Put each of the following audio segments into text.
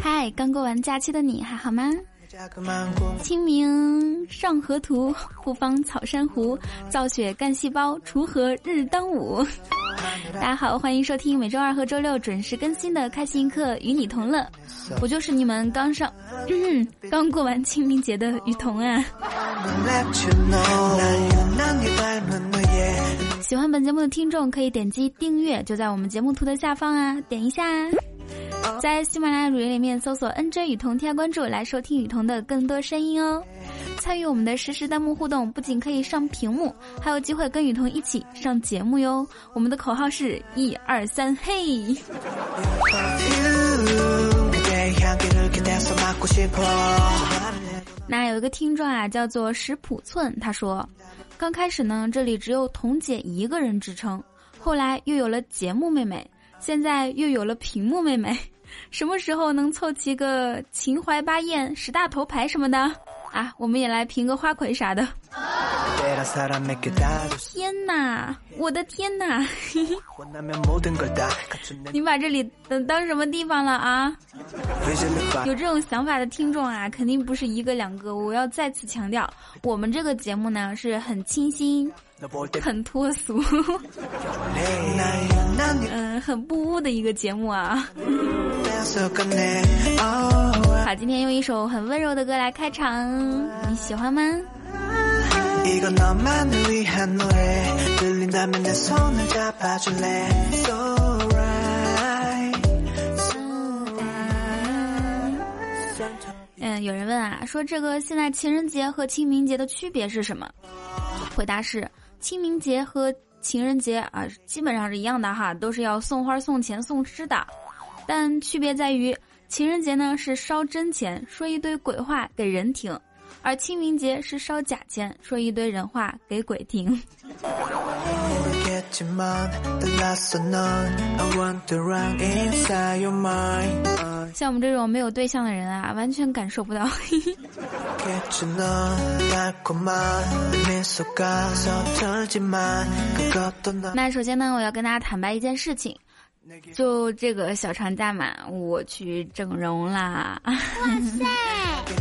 嗨，刚过完假期的你还好吗？清明上河图，复方草珊瑚，造血干细胞，锄禾日当午。大家好，欢迎收听每周二和周六准时更新的开心课，与你同乐。我就是你们刚上，刚过完清明节的雨桐啊。喜欢本节目的听众可以点击订阅，就在我们节目图的下方啊，点一下。在喜马拉雅主页里面搜索 “nj 雨桐”，添加关注来收听雨桐的更多声音哦。参与我们的实时弹幕互动，不仅可以上屏幕，还有机会跟雨桐一起上节目哟。我们的口号是一二三，嘿！那有一个听众啊，叫做石普寸，他说，刚开始呢，这里只有彤姐一个人支撑，后来又有了节目妹妹，现在又有了屏幕妹妹。什么时候能凑齐个秦淮八艳、十大头牌什么的啊？我们也来评个花魁啥的。天哪，我的天哪！你把这里当当什么地方了啊？有这种想法的听众啊，肯定不是一个两个。我要再次强调，我们这个节目呢是很清新、很脱俗，嗯，很不污的一个节目啊。好，今天用一首很温柔的歌来开场，你喜欢吗？嗯，有人问啊，说这个现在情人节和清明节的区别是什么？回答是，清明节和情人节啊，基本上是一样的哈，都是要送花、送钱、送吃的。但区别在于，情人节呢是烧真钱，说一堆鬼话给人听；而清明节是烧假钱，说一堆人话给鬼听。像我们这种没有对象的人啊，完全感受不到。那首先呢，我要跟大家坦白一件事情。就这个小长假嘛，我去整容啦！哇塞！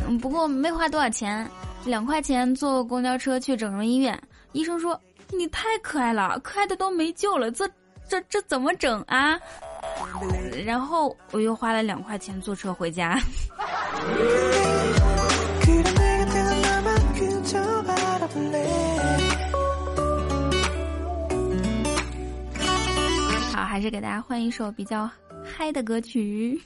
不过没花多少钱，两块钱坐公交车去整容医院。医生说你太可爱了，可爱的都没救了，这这这怎么整啊？然后我又花了两块钱坐车回家。还是给大家换一首比较嗨的歌曲。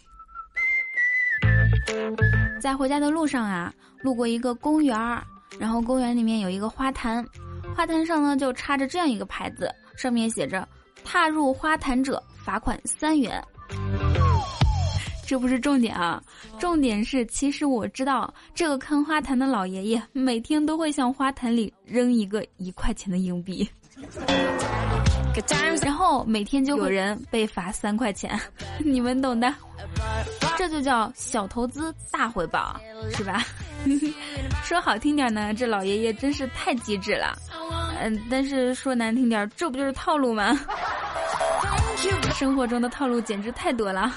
在回家的路上啊，路过一个公园儿，然后公园里面有一个花坛，花坛上呢就插着这样一个牌子，上面写着“踏入花坛者罚款三元”。这不是重点啊，重点是其实我知道这个看花坛的老爷爷每天都会向花坛里扔一个一块钱的硬币。然后每天就有人被罚三块钱，你们懂的，这就叫小投资大回报，是吧？说好听点呢，这老爷爷真是太机智了，嗯，但是说难听点，这不就是套路吗？生活中的套路简直太多了。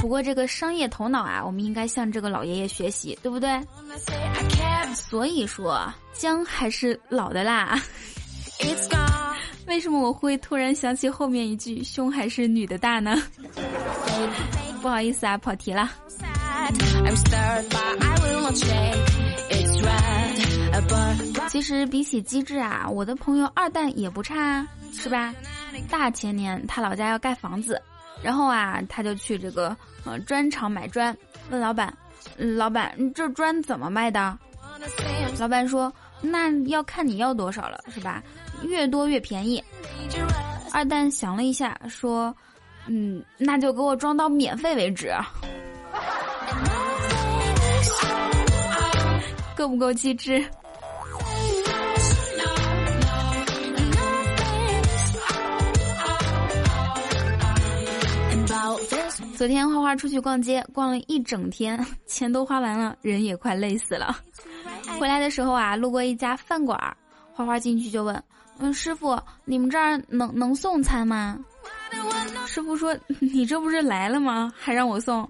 不过这个商业头脑啊，我们应该向这个老爷爷学习，对不对？所以说，姜还是老的辣。为什么我会突然想起后面一句“胸还是女的大”呢？不好意思啊，跑题了。其实比起机智啊，我的朋友二蛋也不差啊，是吧？大前年他老家要盖房子，然后啊，他就去这个呃砖厂买砖，问老板：“老板，这砖怎么卖的？”老板说：“那要看你要多少了，是吧？越多越便宜。”二蛋想了一下，说：“嗯，那就给我装到免费为止。”够不够机智？昨天花花出去逛街，逛了一整天，钱都花完了，人也快累死了。回来的时候啊，路过一家饭馆，花花进去就问：“嗯，师傅，你们这儿能能送餐吗？”师傅说：“ 你这不是来了吗？还让我送。”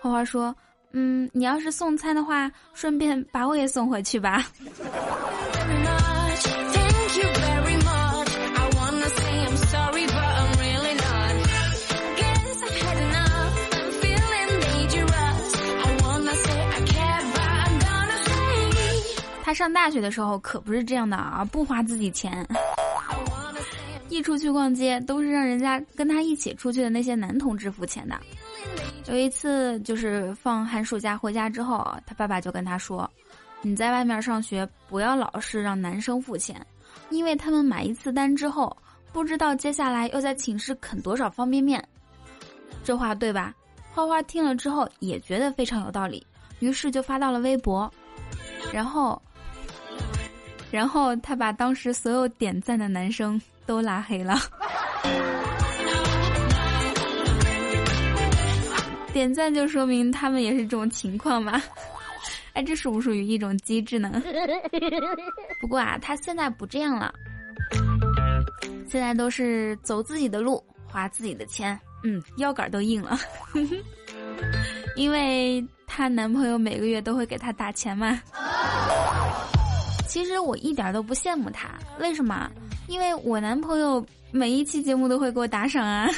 花花说：“嗯，你要是送餐的话，顺便把我也送回去吧。”他上大学的时候可不是这样的啊，不花自己钱。一出去逛街，都是让人家跟他一起出去的那些男同志付钱的。有一次，就是放寒暑假回家之后，他爸爸就跟他说：“你在外面上学，不要老是让男生付钱，因为他们买一次单之后，不知道接下来要在寝室啃多少方便面。”这话对吧？花花听了之后也觉得非常有道理，于是就发到了微博，然后，然后他把当时所有点赞的男生。都拉黑了，点赞就说明他们也是这种情况嘛？哎，这属不属于一种机制呢？不过啊，他现在不这样了，现在都是走自己的路，花自己的钱，嗯，腰杆都硬了，因为她男朋友每个月都会给她打钱嘛。其实我一点都不羡慕他，为什么？因为我男朋友每一期节目都会给我打赏啊，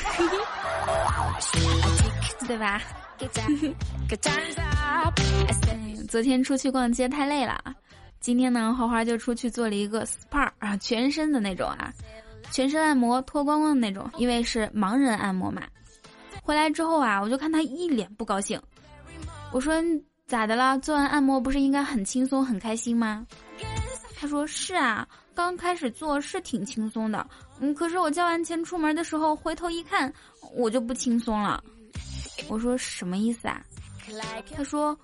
对吧？昨天出去逛街太累了，今天呢，花花就出去做了一个 SPA 啊，全身的那种啊，全身按摩脱光光的那种，因为是盲人按摩嘛。回来之后啊，我就看他一脸不高兴，我说咋的了？做完按摩不是应该很轻松很开心吗？他说是啊。刚开始做是挺轻松的，嗯，可是我交完钱出门的时候，回头一看，我就不轻松了。我说什么意思啊？他说，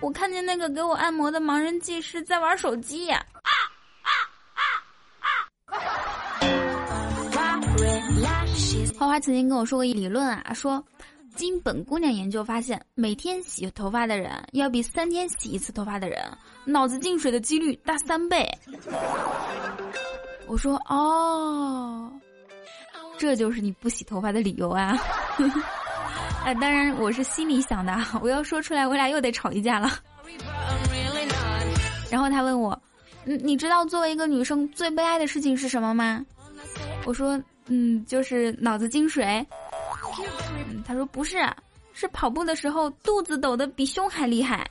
我看见那个给我按摩的盲人技师在玩手机呀。花花曾经跟我说过一理论啊，说。经本姑娘研究发现，每天洗头发的人要比三天洗一次头发的人脑子进水的几率大三倍。我说哦，这就是你不洗头发的理由啊！哎，当然我是心里想的，我要说出来，我俩又得吵一架了。然后他问我，嗯，你知道作为一个女生最悲哀的事情是什么吗？我说，嗯，就是脑子进水。他说不是，是跑步的时候肚子抖得比胸还厉害。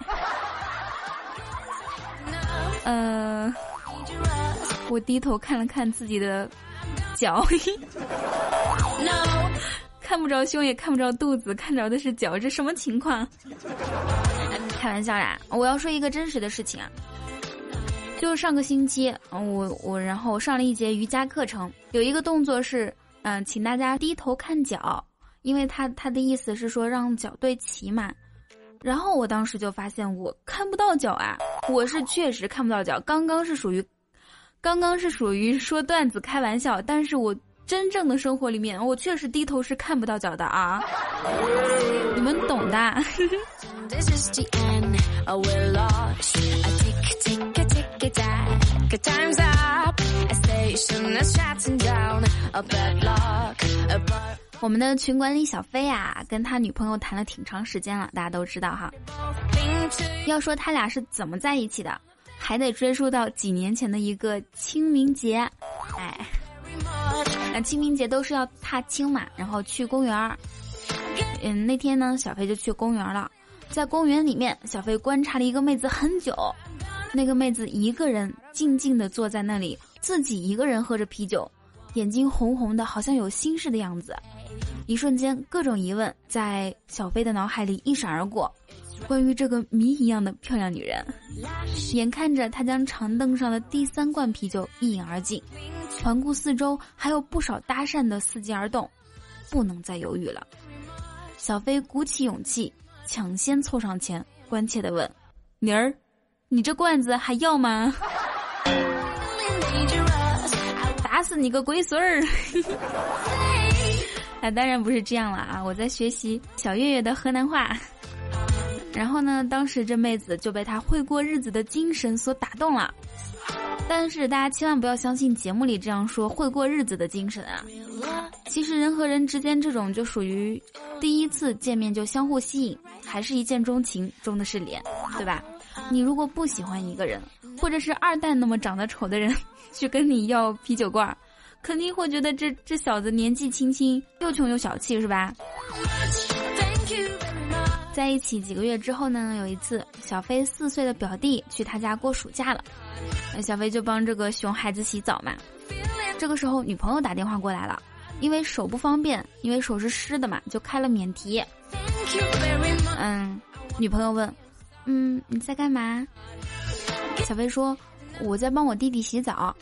呃，我低头看了看自己的脚，看不着胸也看不着肚子，看着的是脚，这什么情况？开玩笑呀！我要说一个真实的事情啊，就是上个星期，我我然后上了一节瑜伽课程，有一个动作是，嗯，请大家低头看脚。因为他他的意思是说让脚对齐嘛，然后我当时就发现我看不到脚啊，我是确实看不到脚。刚刚是属于，刚刚是属于说段子开玩笑，但是我真正的生活里面，我确实低头是看不到脚的啊，你们懂的。我们的群管理小飞啊，跟他女朋友谈了挺长时间了，大家都知道哈。要说他俩是怎么在一起的，还得追溯到几年前的一个清明节。哎，那清明节都是要踏青嘛，然后去公园儿。嗯，那天呢，小飞就去公园了，在公园里面，小飞观察了一个妹子很久。那个妹子一个人静静地坐在那里，自己一个人喝着啤酒，眼睛红红的，好像有心事的样子。一瞬间，各种疑问在小飞的脑海里一闪而过，关于这个谜一样的漂亮女人。眼看着她将长凳上的第三罐啤酒一饮而尽，环顾四周，还有不少搭讪的伺机而动，不能再犹豫了。小飞鼓起勇气，抢先凑上前，关切地问：“妮儿，你这罐子还要吗？”打死你个龟孙儿！那当然不是这样了啊！我在学习小月月的河南话。然后呢，当时这妹子就被他会过日子的精神所打动了。但是大家千万不要相信节目里这样说会过日子的精神啊！其实人和人之间这种就属于第一次见面就相互吸引，还是一见钟情，钟的是脸，对吧？你如果不喜欢一个人，或者是二蛋那么长得丑的人去跟你要啤酒罐儿，肯定会觉得这这小子年纪轻轻又穷又小气，是吧？在一起几个月之后呢，有一次小飞四岁的表弟去他家过暑假了。那小飞就帮这个熊孩子洗澡嘛。这个时候，女朋友打电话过来了，因为手不方便，因为手是湿的嘛，就开了免提。嗯，女朋友问：“嗯，你在干嘛？”小飞说：“我在帮我弟弟洗澡。”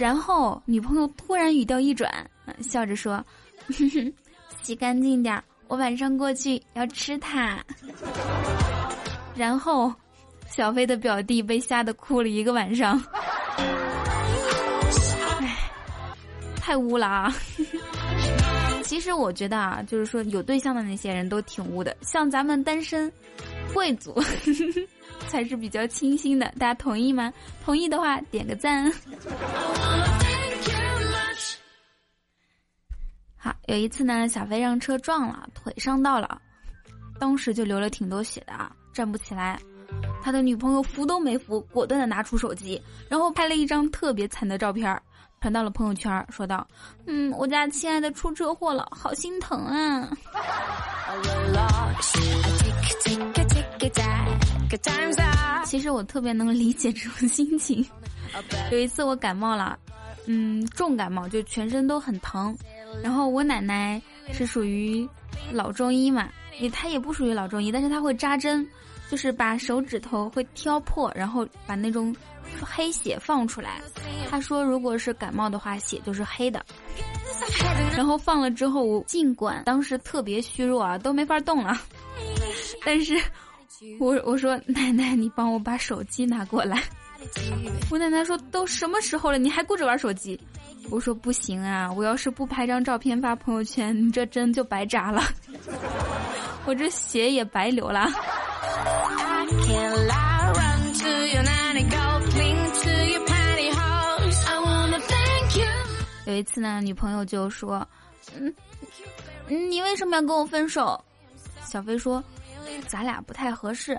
然后女朋友突然语调一转，笑着说：“ 洗干净点儿，我晚上过去要吃它。”然后。小飞的表弟被吓得哭了一个晚上，唉，太污了啊！其实我觉得啊，就是说有对象的那些人都挺污的，像咱们单身贵族 才是比较清新的。大家同意吗？同意的话点个赞。好，有一次呢，小飞让车撞了，腿伤到了，当时就流了挺多血的啊，站不起来。他的女朋友扶都没扶，果断的拿出手机，然后拍了一张特别惨的照片，传到了朋友圈，说道：“嗯，我家亲爱的出车祸了，好心疼啊。”其实我特别能理解这种心情。有一次我感冒了，嗯，重感冒，就全身都很疼。然后我奶奶是属于老中医嘛，也她也不属于老中医，但是她会扎针。就是把手指头会挑破，然后把那种黑血放出来。她说，如果是感冒的话，血就是黑的。然后放了之后，尽管当时特别虚弱啊，都没法动了。但是，我我说奶奶，你帮我把手机拿过来。我奶奶说，都什么时候了，你还顾着玩手机？我说不行啊，我要是不拍张照片发朋友圈，你这针就白扎了，我这血也白流了。有一次呢，女朋友就说：“嗯，你为什么要跟我分手？”小飞说：“咱俩不太合适。”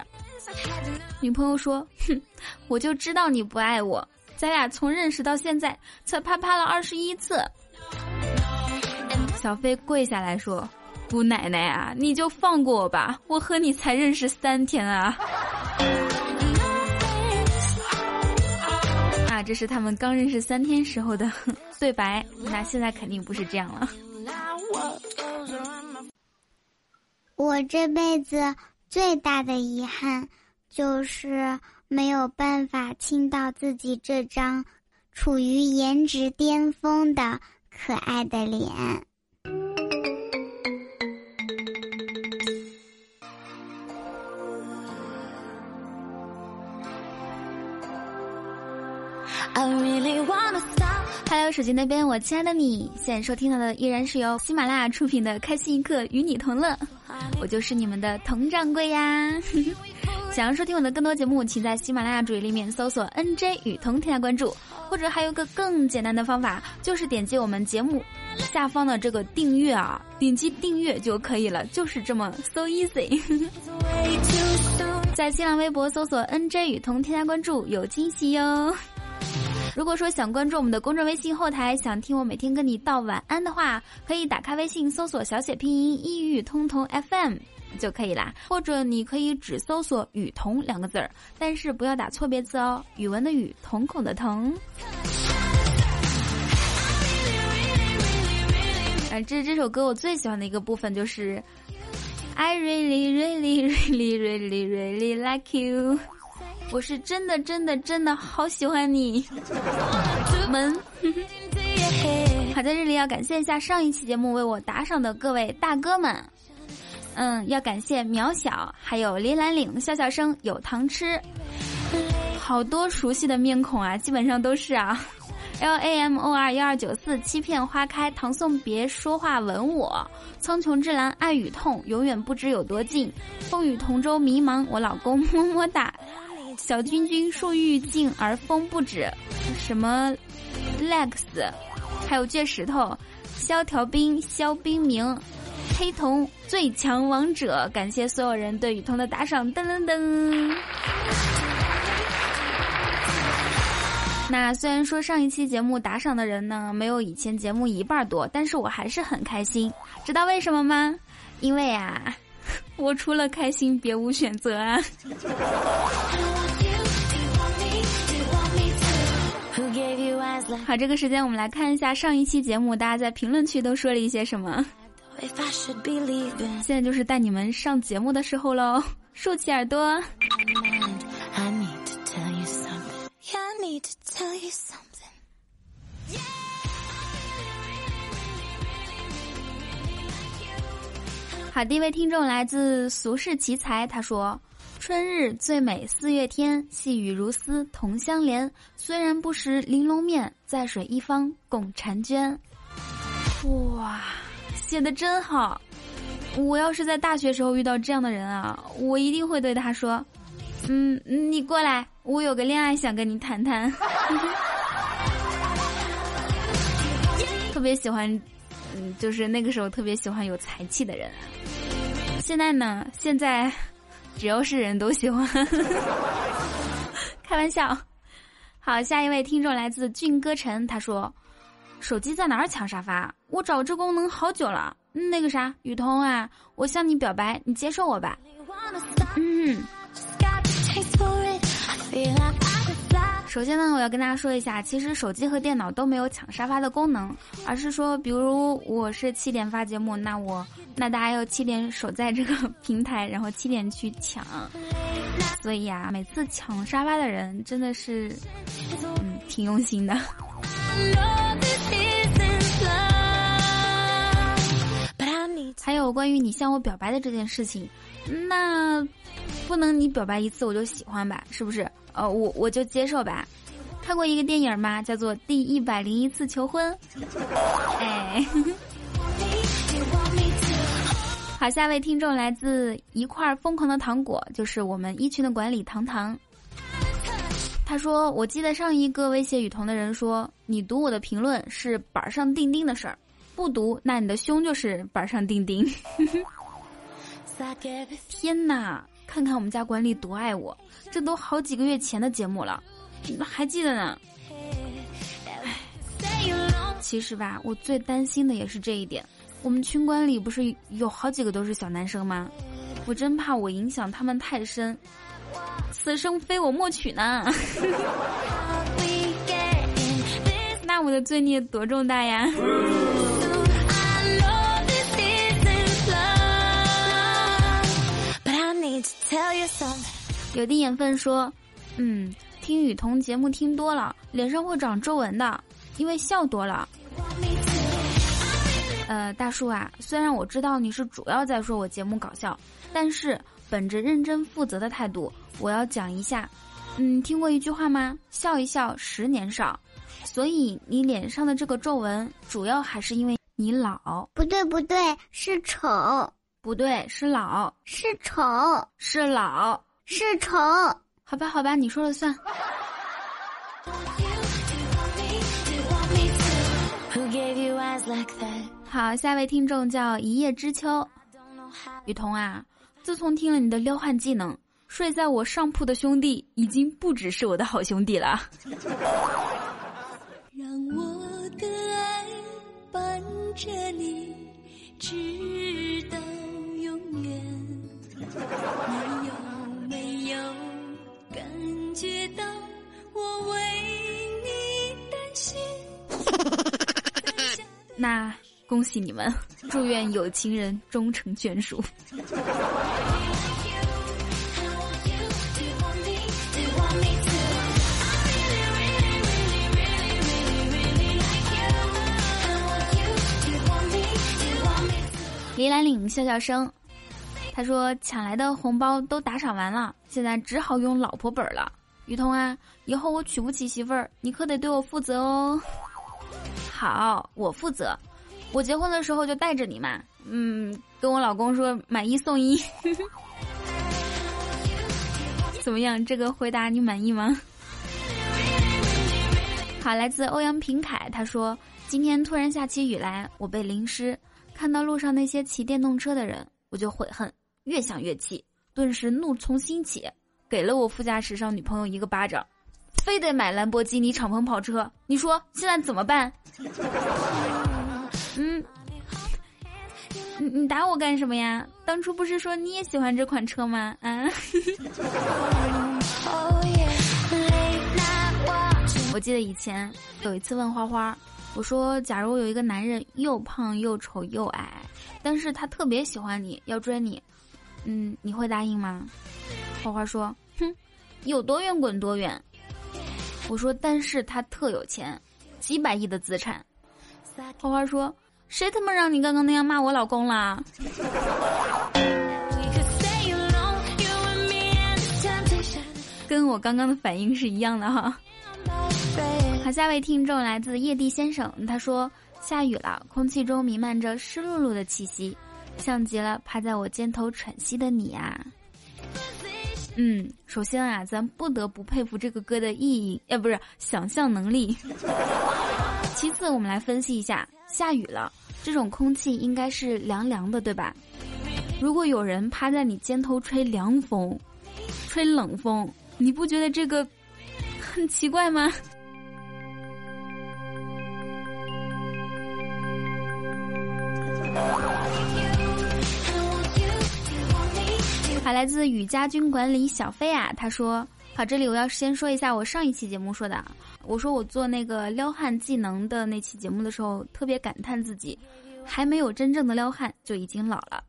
女朋友说：“哼，我就知道你不爱我，咱俩从认识到现在才啪啪了二十一次。”小飞跪下来说。姑奶奶啊，你就放过我吧！我和你才认识三天啊！啊，这是他们刚认识三天时候的对白。那现在肯定不是这样了。我这辈子最大的遗憾，就是没有办法亲到自己这张处于颜值巅峰的可爱的脸。Hello，手机那边，我亲爱的你，现在收听到的依然是由喜马拉雅出品的《开心一刻与你同乐》，我就是你们的佟掌柜呀。想要收听我的更多节目，请在喜马拉雅主页里面搜索 “nj 雨桐”添加关注，或者还有个更简单的方法，就是点击我们节目下方的这个订阅啊，点击订阅就可以了，就是这么 so easy。在新浪微博搜索 “nj 雨桐”添加关注，有惊喜哟。如果说想关注我们的公众微信后台，想听我每天跟你道晚安的话，可以打开微信搜索小写拼音“一语通通 FM” 就可以啦。或者你可以只搜索“雨桐”两个字儿，但是不要打错别字哦，语文的语，瞳孔的瞳。啊，这这首歌我最喜欢的一个部分就是，I really really really really really like you。我是真的真的真的好喜欢你，们。好在这里要感谢一下上一期节目为我打赏的各位大哥们，嗯，要感谢渺小，还有林兰岭笑笑声有糖吃，好多熟悉的面孔啊，基本上都是啊。L A M O R 幺二九四欺骗花开，唐宋别说话吻我，苍穹之蓝爱与痛，永远不知有多近，风雨同舟迷茫，我老公么么哒，小君君树欲静而风不止，什么 Lex，还有倔石头，萧条兵萧冰明，黑瞳最强王者，感谢所有人对雨桐的打赏，噔噔噔。那虽然说上一期节目打赏的人呢没有以前节目一半多，但是我还是很开心。知道为什么吗？因为啊，我除了开心别无选择啊。好，这个时间我们来看一下上一期节目大家在评论区都说了一些什么。现在就是带你们上节目的时候喽，竖起耳朵。好，第一位听众来自俗世奇才，他说：“春日最美四月天，细雨如丝同相连。虽然不识玲珑面，在水一方共婵娟。”哇，写的真好！我要是在大学时候遇到这样的人啊，我一定会对他说：“嗯，你过来。”我有个恋爱想跟你谈谈，特别喜欢，嗯，就是那个时候特别喜欢有才气的人。现在呢，现在只要是人都喜欢，开玩笑。好，下一位听众来自俊歌城，他说：“手机在哪儿抢沙发？我找这功能好久了。那个啥，雨桐啊，我向你表白，你接受我吧。”嗯。首先呢，我要跟大家说一下，其实手机和电脑都没有抢沙发的功能，而是说，比如我是七点发节目，那我那大家要七点守在这个平台，然后七点去抢。所以啊，每次抢沙发的人真的是，嗯，挺用心的。还有关于你向我表白的这件事情，那。不能你表白一次我就喜欢吧，是不是？呃，我我就接受吧。看过一个电影吗？叫做《第一百零一次求婚》。哎，好，下位听众来自一块疯狂的糖果，就是我们一群的管理糖糖。他说：“我记得上一个威胁雨桐的人说，你读我的评论是板上钉钉的事儿，不读那你的胸就是板上钉钉。”天哪！看看我们家管理多爱我，这都好几个月前的节目了，还记得呢。其实吧，我最担心的也是这一点。我们群管理不是有好几个都是小男生吗？我真怕我影响他们太深，此生非我莫娶呢。那我的罪孽多重大呀！有的眼粪说：“嗯，听雨桐节目听多了，脸上会长皱纹的，因为笑多了。”呃，大叔啊，虽然我知道你是主要在说我节目搞笑，但是本着认真负责的态度，我要讲一下。嗯，听过一句话吗？笑一笑，十年少。所以你脸上的这个皱纹，主要还是因为你老。不对，不对，是丑。不对，是老，是丑，是老，是丑。好吧，好吧，你说了算。好，下一位听众叫一叶知秋，雨桐啊，自从听了你的撩汉技能，睡在我上铺的兄弟已经不只是我的好兄弟了。让我的爱伴着你，直我为你担心？那恭喜你们，祝愿有情人终成眷属。李兰岭笑笑声。他说：“抢来的红包都打赏完了，现在只好用老婆本了。雨桐啊，以后我娶不起媳妇儿，你可得对我负责哦。好，我负责。我结婚的时候就带着你嘛。嗯，跟我老公说买一送一。怎么样？这个回答你满意吗？好，来自欧阳平凯，他说今天突然下起雨来，我被淋湿。看到路上那些骑电动车的人，我就悔恨，越想越气，顿时怒从心起。给了我副驾驶上女朋友一个巴掌，非得买兰博基尼敞篷跑车，你说现在怎么办？嗯，你你打我干什么呀？当初不是说你也喜欢这款车吗？啊！我记得以前有一次问花花，我说假如有一个男人又胖又丑又矮，但是他特别喜欢你要追你，嗯，你会答应吗？花花说：“哼，有多远滚多远。”我说：“但是他特有钱，几百亿的资产。”花花说：“谁他妈让你刚刚那样骂我老公啦？”跟我刚刚的反应是一样的哈。好，下位听众来自叶地先生，他说：“下雨了，空气中弥漫着湿漉漉的气息，像极了趴在我肩头喘息的你啊。”嗯，首先啊，咱不得不佩服这个歌的意义，哎，不是想象能力。其次，我们来分析一下，下雨了，这种空气应该是凉凉的，对吧？如果有人趴在你肩头吹凉风，吹冷风，你不觉得这个很奇怪吗？好，来自雨家军管理小飞啊，他说：“好，这里我要先说一下我上一期节目说的，我说我做那个撩汉技能的那期节目的时候，特别感叹自己还没有真正的撩汉就已经老了。”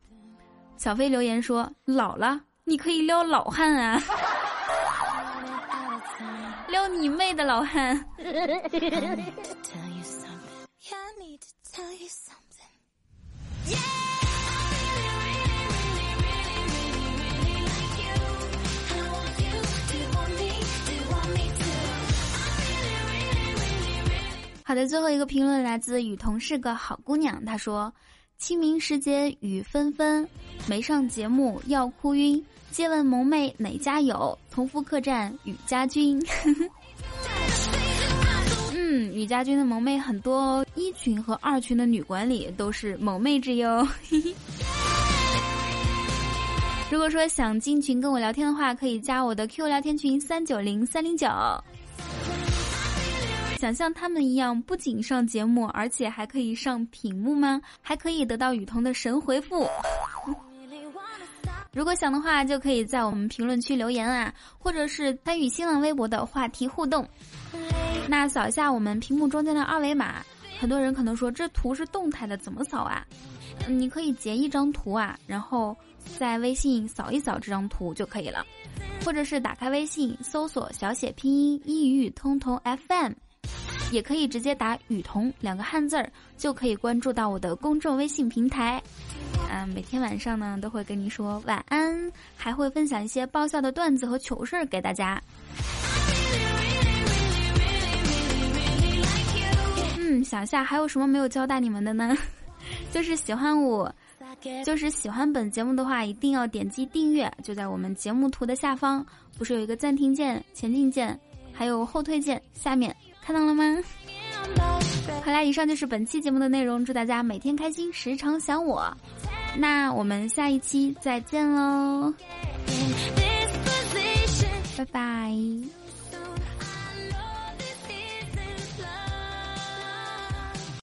小飞留言说：“老了，你可以撩老汉啊，撩你妹的老汉。”好的，最后一个评论来自雨桐是个好姑娘，她说：“清明时节雨纷纷，没上节目要哭晕。借问萌妹哪家有？同福客栈雨家军。嗯，雨家军的萌妹很多哦，一群和二群的女管理都是萌妹之哟。如果说想进群跟我聊天的话，可以加我的 Q 聊天群三九零三零九。想像他们一样，不仅上节目，而且还可以上屏幕吗？还可以得到雨桐的神回复。如果想的话，就可以在我们评论区留言啊，或者是参与新浪微博的话题互动。那扫一下我们屏幕中间的二维码，很多人可能说这图是动态的，怎么扫啊？你可以截一张图啊，然后在微信扫一扫这张图就可以了，或者是打开微信搜索小写拼音一语通通 FM。也可以直接打“雨桐”两个汉字儿，就可以关注到我的公众微信平台。嗯，每天晚上呢都会跟你说晚安，还会分享一些爆笑的段子和糗事儿给大家。嗯，想下还有什么没有交代你们的呢？就是喜欢我，就是喜欢本节目的话，一定要点击订阅，就在我们节目图的下方，不是有一个暂停键、前进键，还有后退键，下面。看到了吗？好啦，以上就是本期节目的内容。祝大家每天开心，时常想我。那我们下一期再见喽，拜拜。